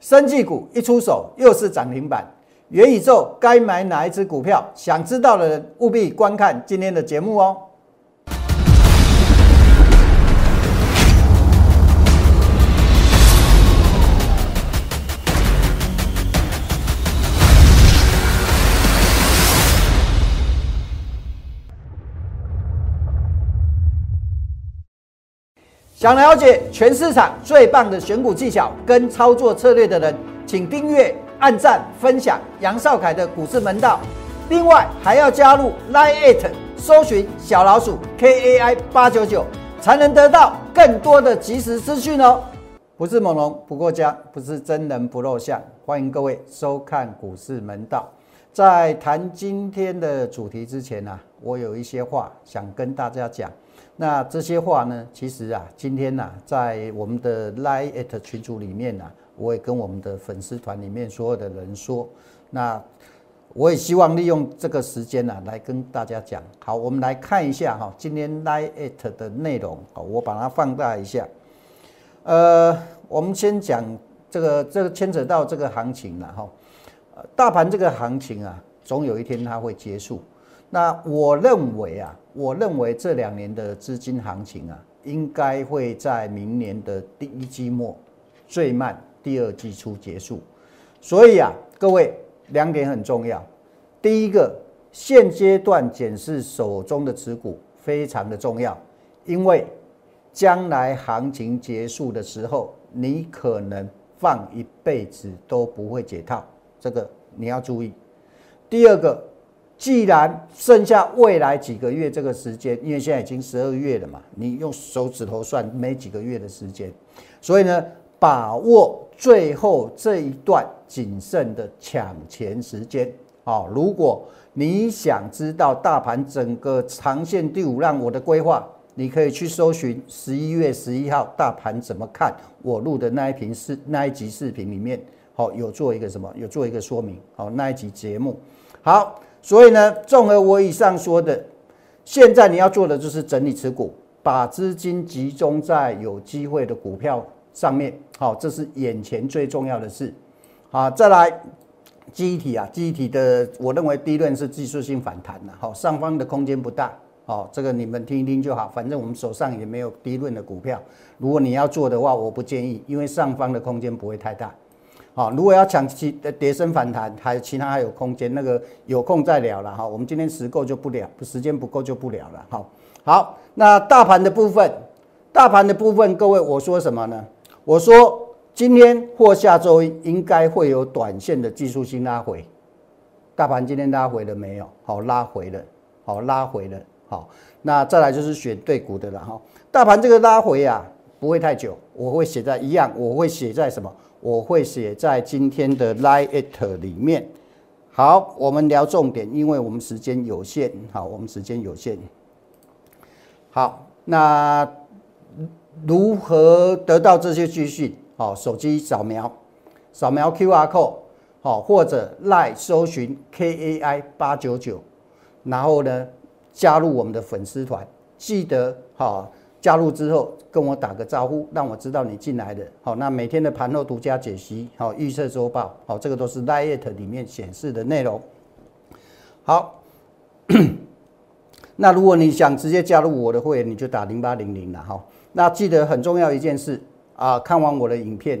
生技股一出手又是涨停板，元宇宙该买哪一只股票？想知道的人务必观看今天的节目哦。想了解全市场最棒的选股技巧跟操作策略的人，请订阅、按赞、分享杨少凯的股市门道。另外还要加入 Line It，搜寻小老鼠 KAI 八九九，才能得到更多的及时资讯哦。不是猛龙不过江，不是真人不露相。欢迎各位收看股市门道。在谈今天的主题之前呢，我有一些话想跟大家讲。那这些话呢？其实啊，今天呢，在我们的 Line at 群组里面呢，我也跟我们的粉丝团里面所有的人说。那我也希望利用这个时间呢，来跟大家讲。好，我们来看一下哈，今天 Line at 的内容。好，我把它放大一下。呃，我们先讲这个，这个牵扯到这个行情了哈。大盘这个行情啊，总有一天它会结束。那我认为啊，我认为这两年的资金行情啊，应该会在明年的第一季末，最慢第二季初结束。所以啊，各位两点很重要。第一个，现阶段检视手中的持股非常的重要，因为将来行情结束的时候，你可能放一辈子都不会解套，这个你要注意。第二个。既然剩下未来几个月这个时间，因为现在已经十二月了嘛，你用手指头算没几个月的时间，所以呢，把握最后这一段谨慎的抢钱时间。好，如果你想知道大盘整个长线第五浪我的规划，你可以去搜寻十一月十一号大盘怎么看，我录的那一屏视那一集视频里面，好有做一个什么，有做一个说明。好，那一集节目，好。所以呢，综合我以上说的，现在你要做的就是整理持股，把资金集中在有机会的股票上面。好，这是眼前最重要的事。好，再来，记忆体啊，记忆体的，我认为第一轮是技术性反弹了。好，上方的空间不大。好，这个你们听一听就好。反正我们手上也没有低润的股票。如果你要做的话，我不建议，因为上方的空间不会太大。好，如果要抢其跌升反弹，还有其他还有空间，那个有空再聊了哈。我们今天时够就不聊，时间不够就不聊了。好，好，那大盘的部分，大盘的部分，各位我说什么呢？我说今天或下周应该会有短线的技术性拉回。大盘今天拉回了没有？好，拉回了，好，拉回了。好，那再来就是选对股的了哈。大盘这个拉回啊，不会太久，我会写在一样，我会写在什么？我会写在今天的 Line 里面。好，我们聊重点，因为我们时间有限。好，我们时间有限。好，那如何得到这些资讯？好，手机扫描，扫描 QR code，好，或者 Line 搜寻 KAI 八九九，然后呢，加入我们的粉丝团，记得好。加入之后跟我打个招呼，让我知道你进来的。好，那每天的盘后独家解析，好预测周报，好这个都是 l i t 里面显示的内容。好，那如果你想直接加入我的会员，你就打零八零零了哈。那记得很重要一件事啊，看完我的影片，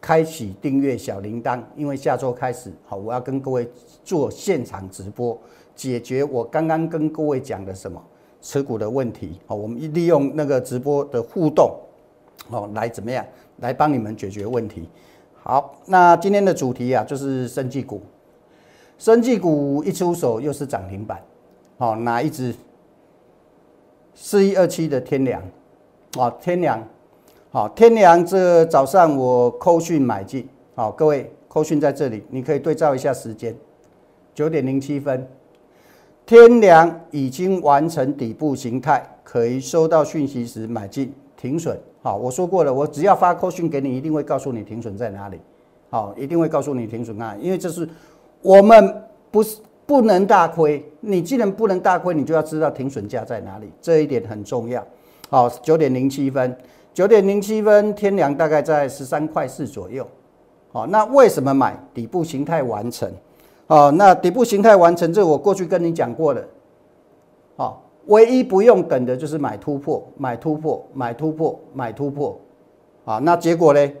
开启订阅小铃铛，因为下周开始，好我要跟各位做现场直播，解决我刚刚跟各位讲的什么。持股的问题，好，我们利用那个直播的互动，哦，来怎么样，来帮你们解决问题。好，那今天的主题啊，就是生技股。生技股一出手又是涨停板，好，哪一只？四一二七的天良，哦，天良，好，天良，这早上我扣讯买进，好，各位扣讯在这里，你可以对照一下时间，九点零七分。天良已经完成底部形态，可以收到讯息时买进停损。好，我说过了，我只要发扣讯给你，一定会告诉你停损在哪里。好，一定会告诉你停损啊，因为这是我们不是不能大亏。你既然不能大亏，你就要知道停损价在哪里，这一点很重要。好，九点零七分，九点零七分，天良大概在十三块四左右。好，那为什么买？底部形态完成，哦，那底部形态完成，这我过去跟你讲过的，好，唯一不用等的就是买突破，买突破，买突破，买突破，啊，那结果呢？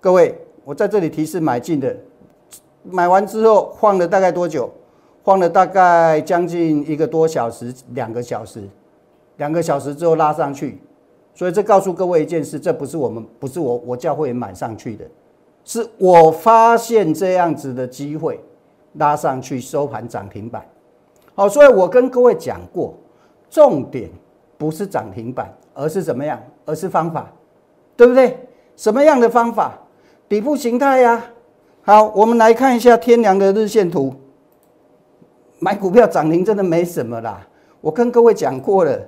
各位，我在这里提示买进的，买完之后晃了大概多久？晃了大概将近一个多小时，两个小时，两个小时之后拉上去，所以这告诉各位一件事，这不是我们，不是我，我教会买上去的。是我发现这样子的机会，拉上去收盘涨停板。好，所以我跟各位讲过，重点不是涨停板，而是怎么样？而是方法，对不对？什么样的方法？底部形态呀。好，我们来看一下天良的日线图。买股票涨停真的没什么啦，我跟各位讲过了。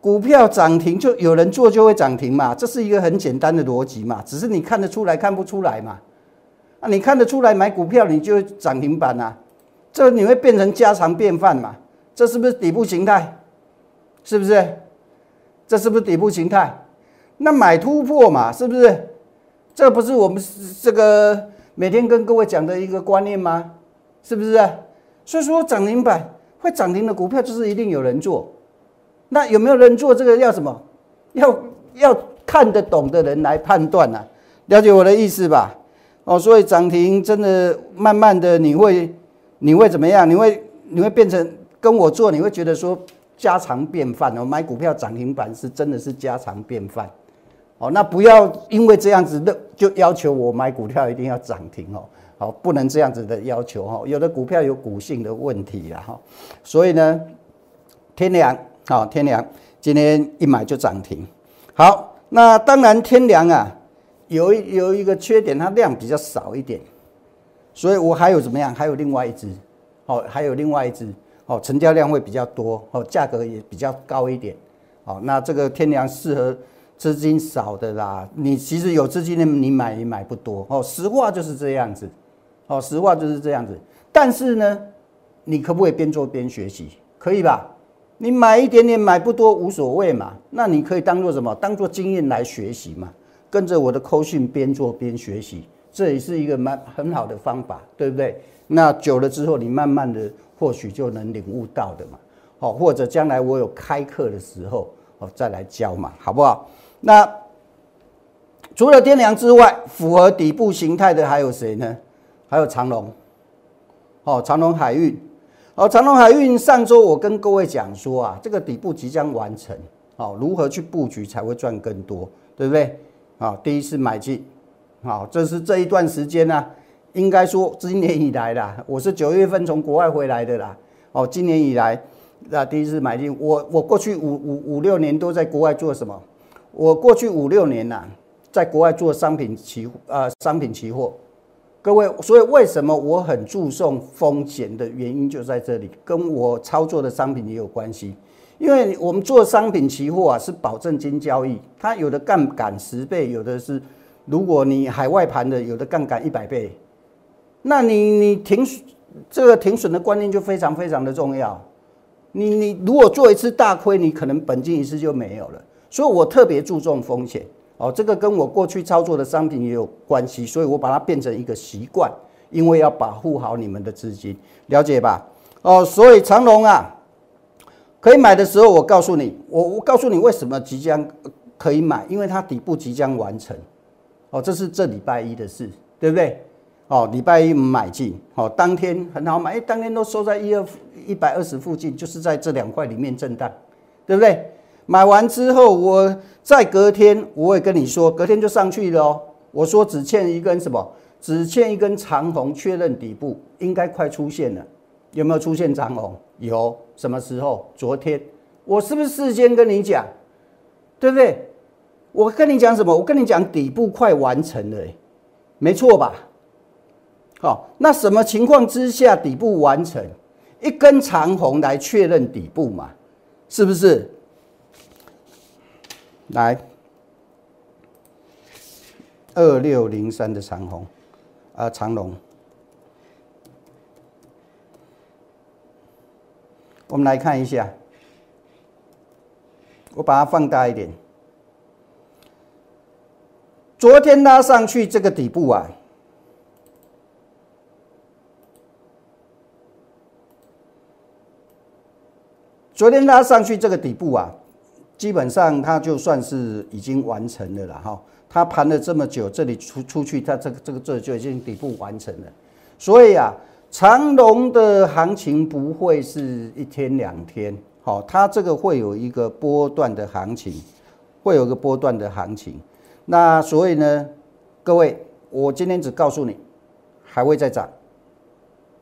股票涨停就有人做就会涨停嘛，这是一个很简单的逻辑嘛，只是你看得出来看不出来嘛？啊，你看得出来买股票你就涨停板啊，这你会变成家常便饭嘛？这是不是底部形态？是不是？这是不是底部形态？那买突破嘛，是不是？这不是我们这个每天跟各位讲的一个观念吗？是不是？所以说涨停板会涨停的股票就是一定有人做。那有没有人做这个要什么？要要看得懂的人来判断呐，了解我的意思吧？哦，所以涨停真的慢慢的你会你会怎么样？你会你会变成跟我做，你会觉得说家常便饭哦。买股票涨停板是真的是家常便饭哦。那不要因为这样子的就要求我买股票一定要涨停哦。好，不能这样子的要求哈。有的股票有股性的问题了哈。所以呢，天凉。好，天良今天一买就涨停。好，那当然天良啊，有一有一个缺点，它量比较少一点，所以我还有怎么样？还有另外一只，哦，还有另外一只，哦，成交量会比较多，哦，价格也比较高一点。好，那这个天良适合资金少的啦。你其实有资金的，你买也买不多。哦，实话就是这样子。哦，实话就是这样子。但是呢，你可不可以边做边学习？可以吧？你买一点点，买不多无所谓嘛。那你可以当做什么？当做经验来学习嘛。跟着我的扣讯边做边学习，这也是一个蛮很好的方法，对不对？那久了之后，你慢慢的或许就能领悟到的嘛。好，或者将来我有开课的时候，哦再来教嘛，好不好？那除了天良之外，符合底部形态的还有谁呢？还有长隆，哦，长隆海运。好，长隆海运上周我跟各位讲说啊，这个底部即将完成，好，如何去布局才会赚更多，对不对？啊，第一次买进，好，这是这一段时间呢，应该说今年以来啦，我是九月份从国外回来的啦，哦，今年以来那第一次买进，我我过去五五五六年都在国外做什么？我过去五六年呐，在国外做商品期呃商品期货。各位，所以为什么我很注重风险的原因就在这里，跟我操作的商品也有关系。因为我们做商品期货啊，是保证金交易，它有的杠杆十倍，有的是如果你海外盘的，有的杠杆一百倍。那你你停这个停损的观念就非常非常的重要。你你如果做一次大亏，你可能本金一次就没有了。所以我特别注重风险。哦，这个跟我过去操作的商品也有关系，所以我把它变成一个习惯，因为要保护好你们的资金，了解吧？哦，所以长隆啊，可以买的时候，我告诉你，我我告诉你为什么即将可以买，因为它底部即将完成。哦，这是这礼拜一的事，对不对？哦，礼拜一买进，哦，当天很好买，哎，当天都收在一二一百二十附近，就是在这两块里面震荡，对不对？买完之后，我再隔天，我也跟你说，隔天就上去了哦。我说只欠一根什么？只欠一根长红，确认底部应该快出现了。有没有出现长红？有。什么时候？昨天。我是不是事先跟你讲？对不对？我跟你讲什么？我跟你讲底部快完成了，没错吧？好，那什么情况之下底部完成？一根长红来确认底部嘛？是不是？来，二六零三的长虹，啊长龙，我们来看一下。我把它放大一点。昨天拉上去这个底部啊昨天拉上去这个底部啊基本上它就算是已经完成了了哈。它盘了这么久这里出出去它这个这个这就已经底部完成了。所以啊长龙的行情不会是一天两天，好，它这个会有一个波段的行情，会有一个波段的行情。那所以呢，各位，我今天只告诉你，还会再涨。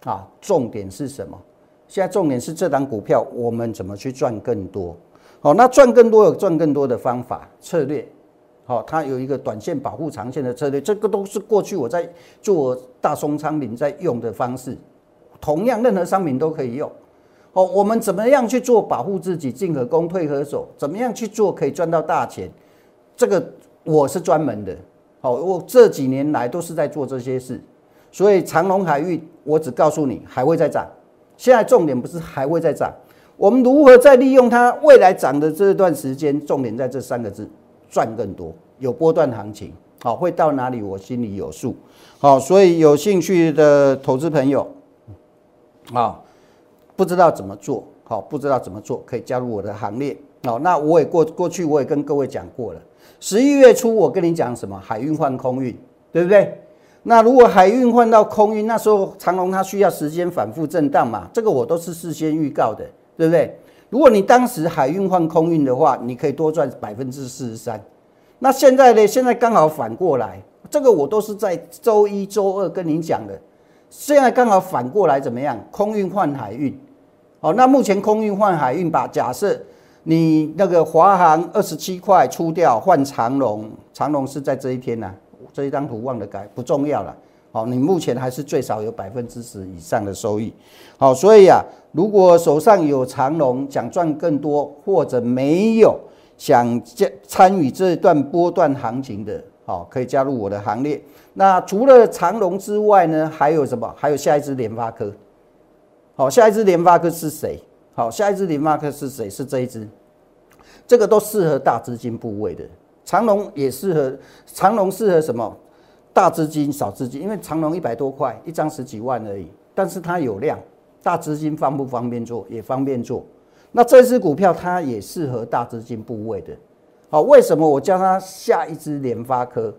啊，重点是什么？现在重点是这档股票，我们怎么去赚更多？好，那赚更多有赚更多的方法策略。好，它有一个短线保护长线的策略，这个都是过去我在做大松仓品在用的方式。同样，任何商品都可以用。好，我们怎么样去做保护自己，进可攻，退可守？怎么样去做可以赚到大钱？这个我是专门的。好，我这几年来都是在做这些事。所以长隆海运，我只告诉你还会再涨。现在重点不是还会再涨，我们如何再利用它未来涨的这段时间？重点在这三个字：赚更多。有波段行情，好，会到哪里？我心里有数。好，所以有兴趣的投资朋友，啊，不知道怎么做，好，不知道怎么做，可以加入我的行列。好，那我也过过去我也跟各位讲过了。十一月初我跟你讲什么？海运换空运，对不对？那如果海运换到空运，那时候长龙它需要时间反复震荡嘛，这个我都是事先预告的，对不对？如果你当时海运换空运的话，你可以多赚百分之四十三。那现在呢？现在刚好反过来，这个我都是在周一周二跟您讲的。现在刚好反过来怎么样？空运换海运，好，那目前空运换海运吧，假设你那个华航二十七块出掉换长龙，长龙是在这一天呢。这一张图忘了改，不重要了。好，你目前还是最少有百分之十以上的收益。好，所以啊，如果手上有长龙，想赚更多，或者没有想加参与这段波段行情的，好，可以加入我的行列。那除了长龙之外呢，还有什么？还有下一支联发科。好，下一支联发科是谁？好，下一支联发科是谁？是这一支。这个都适合大资金部位的。长龙也适合，长龙适合什么？大资金、少资金，因为长隆一百多块一张十几万而已，但是它有量，大资金方不方便做？也方便做。那这支股票它也适合大资金部位的。好，为什么我叫它下一支联发科？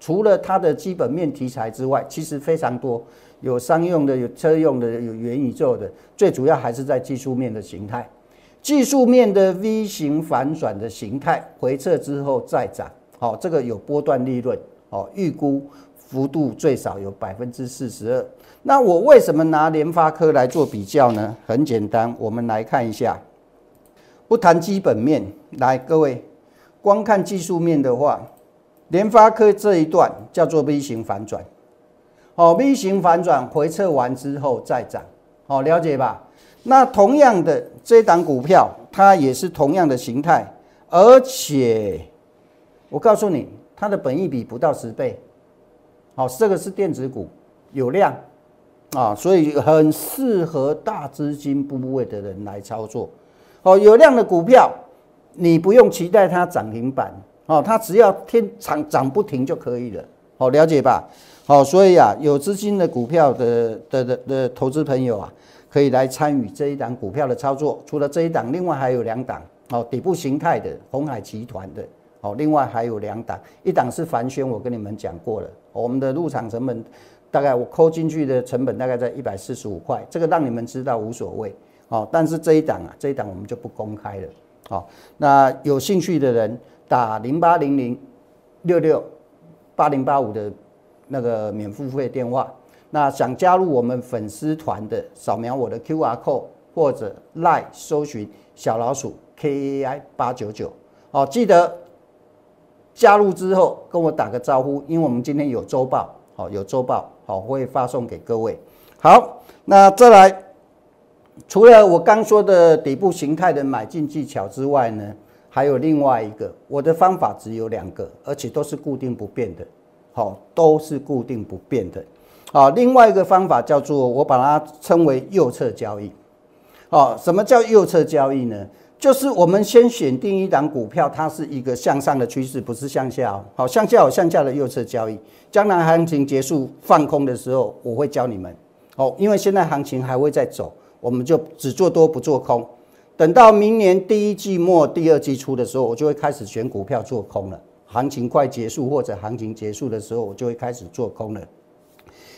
除了它的基本面题材之外，其实非常多，有商用的，有车用的，有元宇宙的，最主要还是在技术面的形态。技术面的 V 型反转的形态回撤之后再涨，好，这个有波段利润，哦，预估幅度最少有百分之四十二。那我为什么拿联发科来做比较呢？很简单，我们来看一下，不谈基本面，来各位，光看技术面的话，联发科这一段叫做 V 型反转，好，V 型反转回撤完之后再涨，好，了解吧？那同样的这档股票，它也是同样的形态，而且我告诉你，它的本益比不到十倍。好，这个是电子股，有量啊，所以很适合大资金部位的人来操作。哦，有量的股票，你不用期待它涨停板，哦，它只要天涨涨不停就可以了。好，了解吧？好，所以啊，有资金的股票的的的的投资朋友啊。可以来参与这一档股票的操作，除了这一档，另外还有两档哦，底部形态的红海集团的哦，另外还有两档，一档是凡轩，我跟你们讲过了，我们的入场成本大概我扣进去的成本大概在一百四十五块，这个让你们知道无所谓哦，但是这一档啊，这一档我们就不公开了，好，那有兴趣的人打零八零零六六八零八五的那个免付费电话。那想加入我们粉丝团的，扫描我的 Q R code 或者 Line 搜寻小老鼠 K A I 八九九，好，记得加入之后跟我打个招呼，因为我们今天有周报，好，有周报，好，会发送给各位。好，那再来，除了我刚说的底部形态的买进技巧之外呢，还有另外一个，我的方法只有两个，而且都是固定不变的，好，都是固定不变的。好，另外一个方法叫做我把它称为右侧交易。好，什么叫右侧交易呢？就是我们先选定一档股票，它是一个向上的趋势，不是向下哦。好，向下有向下的右侧交易。将来行情结束放空的时候，我会教你们。哦，因为现在行情还会再走，我们就只做多不做空。等到明年第一季末、第二季初的时候，我就会开始选股票做空了。行情快结束或者行情结束的时候，我就会开始做空了。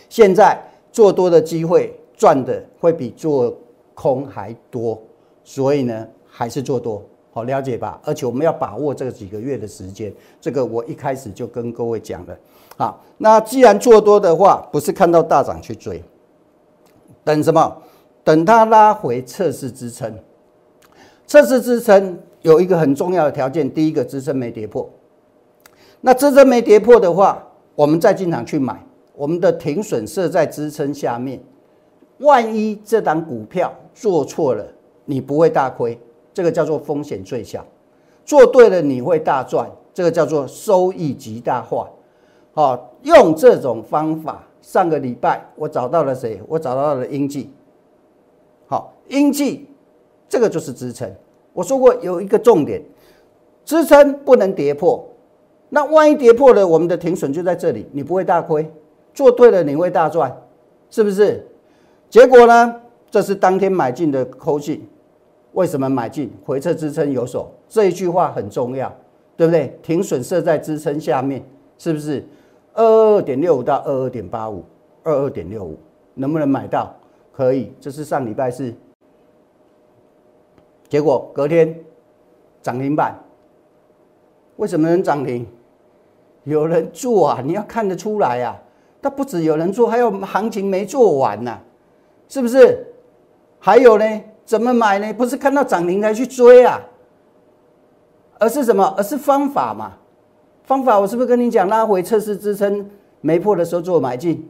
现在做多的机会赚的会比做空还多，所以呢，还是做多，好了解吧？而且我们要把握这几个月的时间，这个我一开始就跟各位讲了。好，那既然做多的话，不是看到大涨去追，等什么？等它拉回测试支撑。测试支撑有一个很重要的条件，第一个支撑没跌破。那支撑没跌破的话，我们再进场去买，我们的停损设在支撑下面。万一这档股票做错了，你不会大亏，这个叫做风险最小；做对了，你会大赚，这个叫做收益极大化。好，用这种方法，上个礼拜我找到了谁？我找到了英记。好，英记。这个就是支撑。我说过有一个重点，支撑不能跌破。那万一跌破了，我们的停损就在这里，你不会大亏，做对了你会大赚，是不是？结果呢？这是当天买进的扣信。为什么买进？回撤支撑有手，这一句话很重要，对不对？停损设在支撑下面，是不是？二二点六五到二二点八五，二二点六五能不能买到？可以。这是上礼拜四。结果隔天涨停板，为什么能涨停？有人做啊，你要看得出来啊。它不止有人做，还有行情没做完呢，是不是？还有呢，怎么买呢？不是看到涨停才去追啊，而是什么？而是方法嘛。方法我是不是跟你讲，拉回测试支撑没破的时候做买进？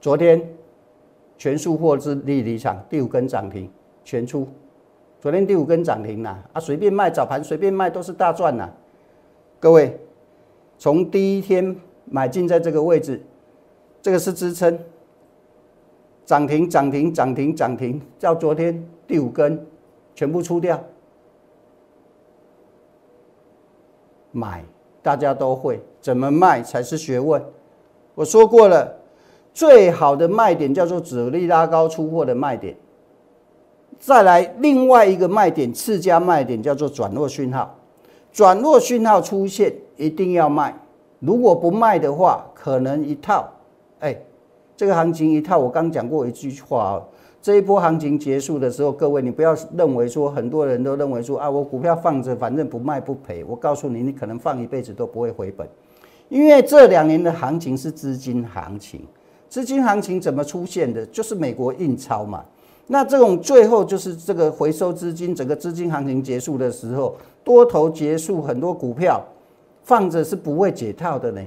昨天。全数获知利离场，第五根涨停，全出。昨天第五根涨停了，啊，随便卖早盘随便卖都是大赚呐。各位，从第一天买进在这个位置，这个是支撑，涨停涨停涨停涨停，到昨天第五根全部出掉。买大家都会，怎么卖才是学问。我说过了。最好的卖点叫做阻力拉高出货的卖点，再来另外一个卖点次佳卖点叫做转弱讯号，转弱讯号出现一定要卖，如果不卖的话，可能一套，哎，这个行情一套，我刚讲过一句话哦，这一波行情结束的时候，各位你不要认为说很多人都认为说啊，我股票放着反正不卖不赔，我告诉你，你可能放一辈子都不会回本，因为这两年的行情是资金行情。资金行情怎么出现的？就是美国印钞嘛。那这种最后就是这个回收资金，整个资金行情结束的时候，多头结束，很多股票放着是不会解套的呢。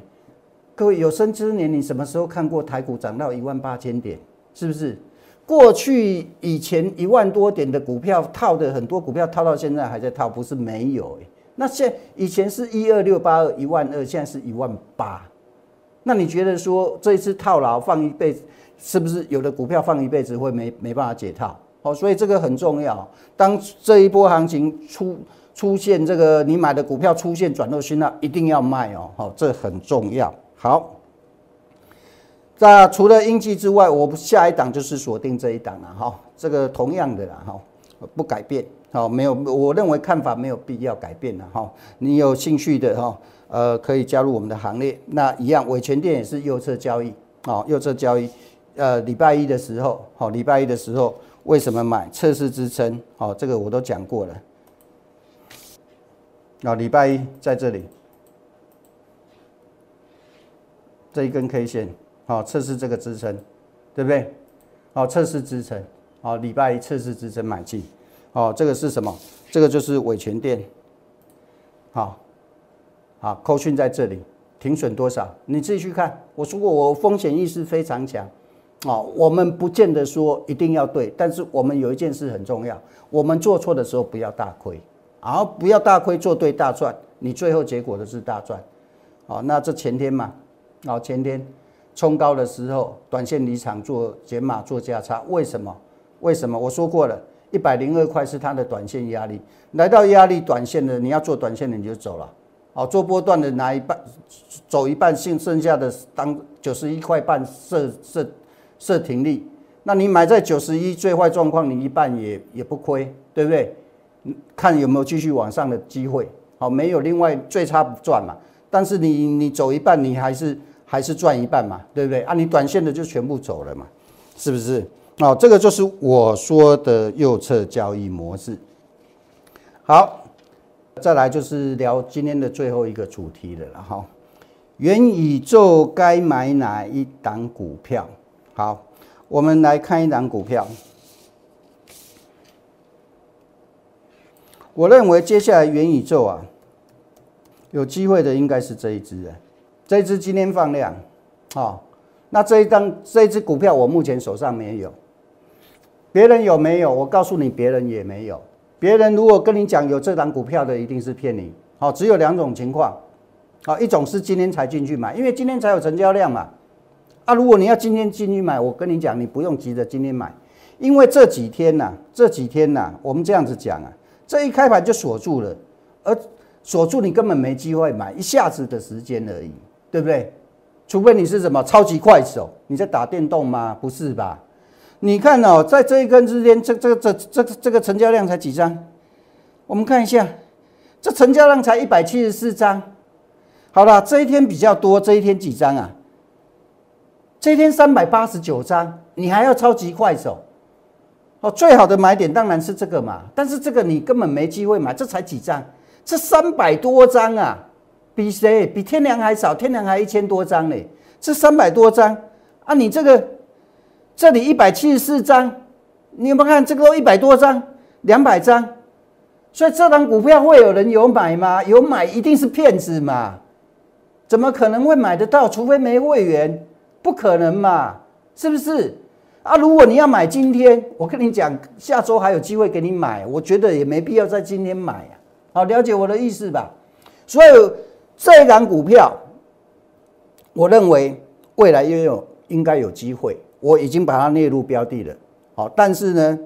各位有生之年，你什么时候看过台股涨到一万八千点？是不是？过去以前一万多点的股票套的很多股票套到现在还在套，不是没有那现以前是一二六八二一万二，现在是一万八。那你觉得说这一次套牢放一辈子，是不是有的股票放一辈子会没没办法解套？哦，所以这个很重要。当这一波行情出出现这个你买的股票出现转弱讯号，一定要卖哦。好，这很重要。好，那除了英记之外，我下一档就是锁定这一档了。哈，这个同样的啦，哈，不改变。好，没有，我认为看法没有必要改变了。哈，你有兴趣的哈。呃，可以加入我们的行列。那一样，伟全店也是右侧交易哦，右侧交易。呃，礼拜一的时候，好，礼拜一的时候为什么买？测试支撑，好，这个我都讲过了。啊，礼拜一在这里，这一根 K 线，好，测试这个支撑，对不对？好，测试支撑，好，礼拜一测试支撑买进，好，这个是什么？这个就是伟全店，好。好，扣讯在这里，停损多少？你自己去看。我说过，我风险意识非常强。哦，我们不见得说一定要对，但是我们有一件事很重要，我们做错的时候不要大亏，而不要大亏做对大赚，你最后结果的是大赚。哦，那这前天嘛，哦前天冲高的时候，短线离场做减码做价差，为什么？为什么？我说过了，一百零二块是它的短线压力，来到压力短线的，你要做短线的你就走了。好，做波段的拿一半，走一半，剩剩下的当九十一块半设设设停利。那你买在九十一，最坏状况你一半也也不亏，对不对？看有没有继续往上的机会。好，没有，另外最差不赚嘛。但是你你走一半，你还是还是赚一半嘛，对不对？啊，你短线的就全部走了嘛，是不是？哦，这个就是我说的右侧交易模式。好，再来就是聊今天的最后一个主题了哈。元宇宙该买哪一档股票？好，我们来看一档股票。我认为接下来元宇宙啊，有机会的应该是这一只啊，这一只今天放量，好，那这一张这一只股票我目前手上没有，别人有没有？我告诉你，别人也没有。别人如果跟你讲有这档股票的，一定是骗你。好，只有两种情况，好，一种是今天才进去买，因为今天才有成交量嘛。啊，如果你要今天进去买，我跟你讲，你不用急着今天买，因为这几天呐，这几天呐，我们这样子讲啊。这一开盘就锁住了，而锁住你根本没机会买，一下子的时间而已，对不对？除非你是什么超级快手，你在打电动吗？不是吧？你看哦，在这一根之间，这这这这这个成交量才几张？我们看一下，这成交量才一百七十四张。好了，这一天比较多，这一天几张啊？这一天三百八十九张，你还要超级快手？哦，最好的买点当然是这个嘛，但是这个你根本没机会买，这才几张，这三百多张啊，比谁？比天良还少，天良还一千多张呢，这三百多张啊，你这个这里一百七十四张，你有没有看这个都一百多张，两百张，所以这张股票会有人有买吗？有买一定是骗子嘛，怎么可能会买得到？除非没会员，不可能嘛，是不是？啊，如果你要买今天，我跟你讲，下周还有机会给你买，我觉得也没必要在今天买啊。好，了解我的意思吧？所以这一档股票，我认为未来也有应该有机会，我已经把它列入标的了。好，但是呢，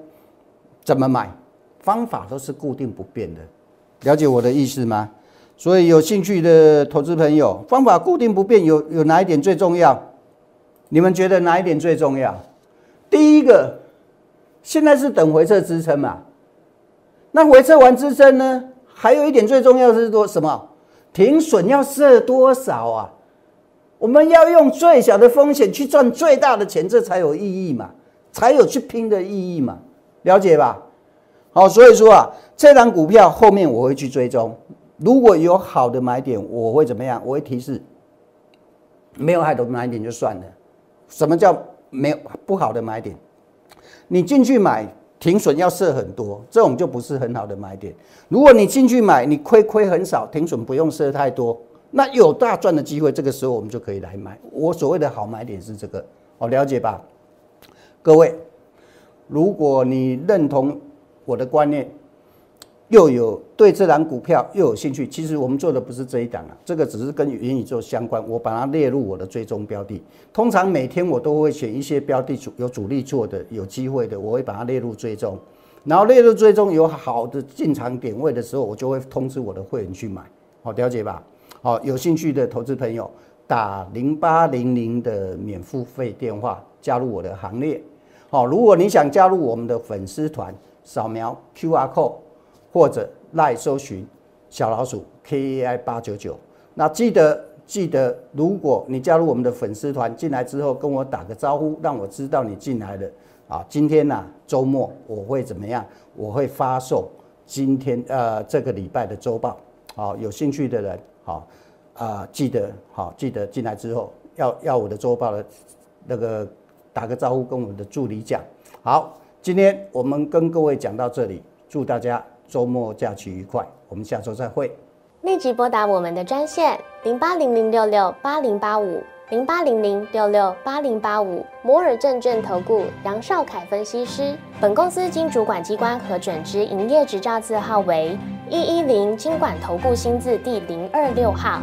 怎么买？方法都是固定不变的，了解我的意思吗？所以有兴趣的投资朋友，方法固定不变，有有哪一点最重要？你们觉得哪一点最重要？第一个，现在是等回撤支撑嘛？那回撤完支撑呢？还有一点最重要是说什么？停损要设多少啊？我们要用最小的风险去赚最大的钱，这才有意义嘛？才有去拼的意义嘛？了解吧？好，所以说啊，这张股票后面我会去追踪，如果有好的买点，我会怎么样？我会提示；没有好的买点就算了。什么叫？没有不好的买点，你进去买停损要设很多，这种就不是很好的买点。如果你进去买，你亏亏很少，停损不用设太多，那有大赚的机会，这个时候我们就可以来买。我所谓的好买点是这个，哦，了解吧？各位，如果你认同我的观念。又有对这档股票又有兴趣，其实我们做的不是这一档啊，这个只是跟元宇宙相关，我把它列入我的追踪标的。通常每天我都会选一些标的主有主力做的、有机会的，我会把它列入追踪。然后列入追踪有好的进场点位的时候，我就会通知我的会员去买。好，了解吧？好，有兴趣的投资朋友打零八零零的免付费电话加入我的行列。好，如果你想加入我们的粉丝团，扫描 Q R code。或者赖搜寻小老鼠 K A I 八九九，那记得记得，如果你加入我们的粉丝团进来之后，跟我打个招呼，让我知道你进来了啊。今天呢周末我会怎么样？我会发送今天呃这个礼拜的周报。好，有兴趣的人好啊，记得好记得进来之后要要我的周报的那个打个招呼，跟我们的助理讲。好，今天我们跟各位讲到这里，祝大家。周末假期愉快，我们下周再会。立即拨打我们的专线零八零零六六八零八五零八零零六六八零八五摩尔证券投顾杨少凯分析师。本公司经主管机关核准之营业执照字号为一一零经管投顾新字第零二六号。